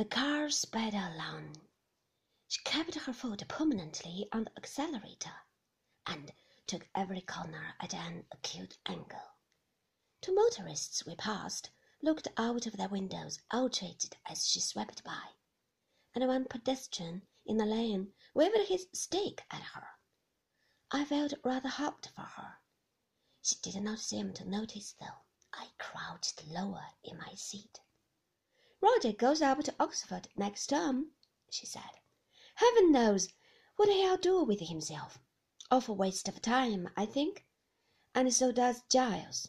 The car sped along. She kept her foot permanently on the accelerator and took every corner at an acute angle. Two motorists we passed looked out of their windows outraged as she swept by, and one pedestrian in the lane waved his stick at her. I felt rather hot for her. She did not seem to notice, though. I crouched lower in my seat. Roger goes up to Oxford next term, she said. Heaven knows what he'll do with himself. Awful waste of time, I think. And so does Giles.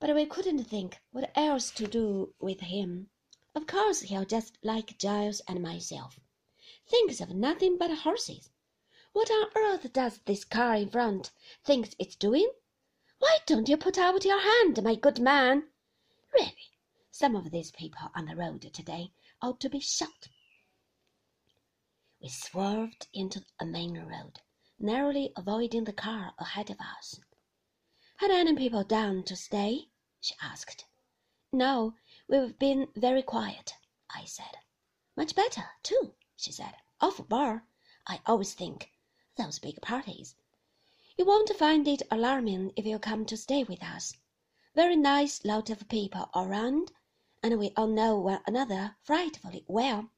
But we couldn't think what else to do with him. Of course he'll just like Giles and myself. Thinks of nothing but horses. What on earth does this car in front think it's doing? Why don't you put out your hand, my good man? Really, some of these people on the road today ought to be shot. We swerved into a main road, narrowly avoiding the car ahead of us. Had any people down to stay? she asked. No, we've been very quiet, I said. Much better, too, she said. Awful bar, I always think, those big parties. You won't find it alarming if you come to stay with us. Very nice lot of people around, and we all know one another frightfully well.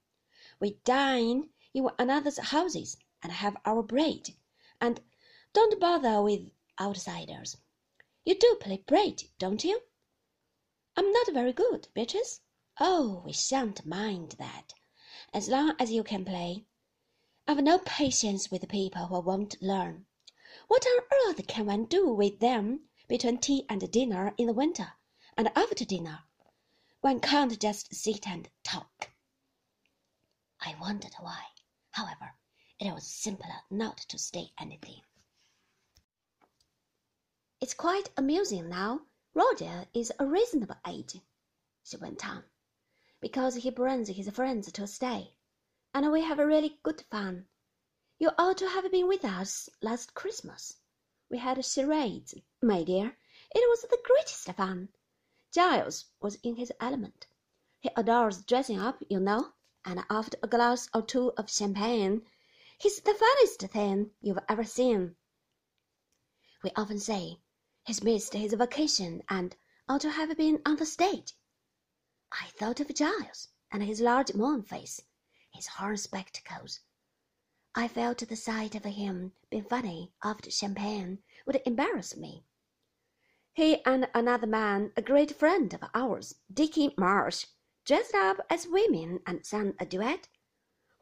We dine in one another's houses and have our bread, and don't bother with outsiders. You do play bridge, don't you? I'm not very good, Beatrice. Oh, we shan't mind that, as long as you can play. I've no patience with people who won't learn. What on earth can one do with them between tea and dinner in the winter, and after dinner? One can't just sit and talk. I wondered why. However, it was simpler not to say anything. It's quite amusing now. Roger is a reasonable age, she went on, because he brings his friends to stay, and we have a really good fun. You ought to have been with us last Christmas. We had charades, my dear. It was the greatest fun. Giles was in his element. He adores dressing up, you know, and after a glass or two of champagne, he's the funniest thing you've ever seen. We often say he's missed his vacation and ought to have been on the stage. I thought of Giles and his large moon face, his horn spectacles, I felt the sight of him being funny after champagne would embarrass me. He and another man, a great friend of ours, Dickie Marsh, dressed up as women and sang a duet.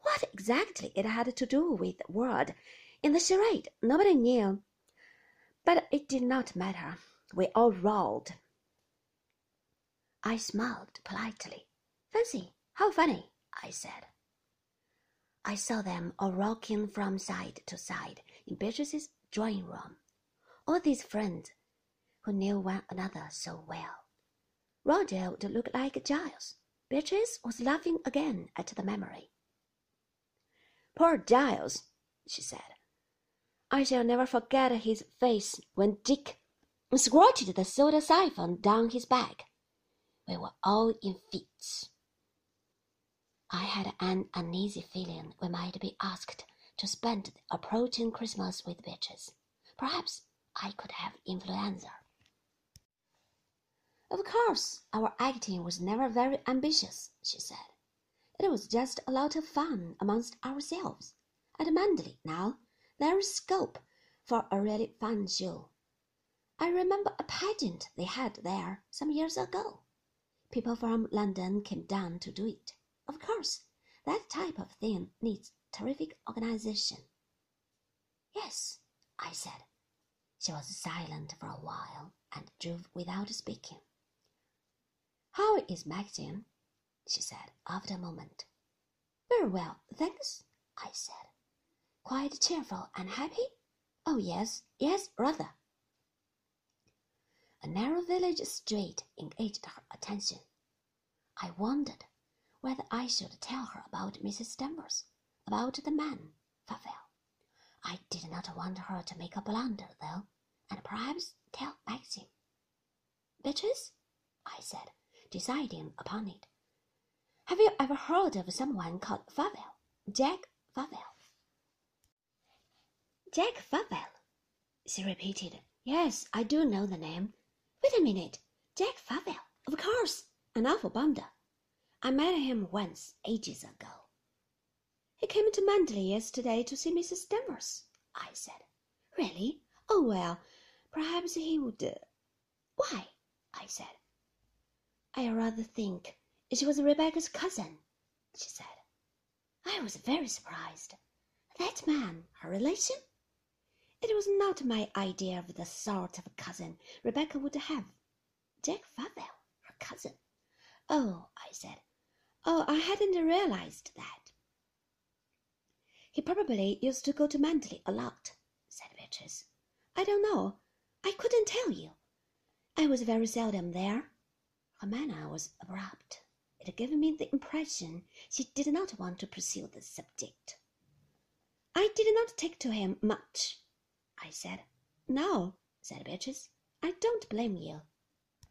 What exactly it had to do with the word in the charade, nobody knew. But it did not matter. We all rolled. I smiled politely. Fancy, how funny, I said. I saw them all rocking from side to side in Beatrice's drawing room. All these friends who knew one another so well. Roger would look like Giles. Beatrice was laughing again at the memory. Poor Giles, she said. I shall never forget his face when Dick squirted the soda siphon down his back. We were all in fits. I had an uneasy feeling we might be asked to spend the approaching Christmas with Beatrice. Perhaps I could have influenza. Of course, our acting was never very ambitious, she said. It was just a lot of fun amongst ourselves. At Manderley, now, there is scope for a really fun show. I remember a pageant they had there some years ago. People from London came down to do it. Of course, that type of thing needs terrific organization. Yes, I said. She was silent for a while and drove without speaking. How is Maxim? she said after a moment. Very well, thanks, I said. Quite cheerful and happy? Oh, yes, yes, rather. A narrow village street engaged her attention. I wondered whether I should tell her about Mrs. Danvers, about the man, Favell. I did not want her to make a blunder, though, and perhaps tell Maxim. Beatrice, I said, deciding upon it. Have you ever heard of someone called Favell? Jack Favell? Jack Favell, she repeated. Yes, I do know the name. Wait a minute. Jack Favell. Of course, an awful bounder. I met him once, ages ago. He came to Manderley yesterday to see Mrs. Danvers, I said. Really? Oh, well, perhaps he would. Uh... Why? I said. I rather think she was Rebecca's cousin, she said. I was very surprised. That man, her relation? It was not my idea of the sort of cousin Rebecca would have. Jack Favell, her cousin. Oh, I said. Oh, I hadn't realized that. He probably used to go to Manderley a lot, said Beatrice. I don't know. I couldn't tell you. I was very seldom there. Her manner was abrupt. It gave me the impression she did not want to pursue the subject. I did not take to him much, I said. No, said Beatrice. I don't blame you.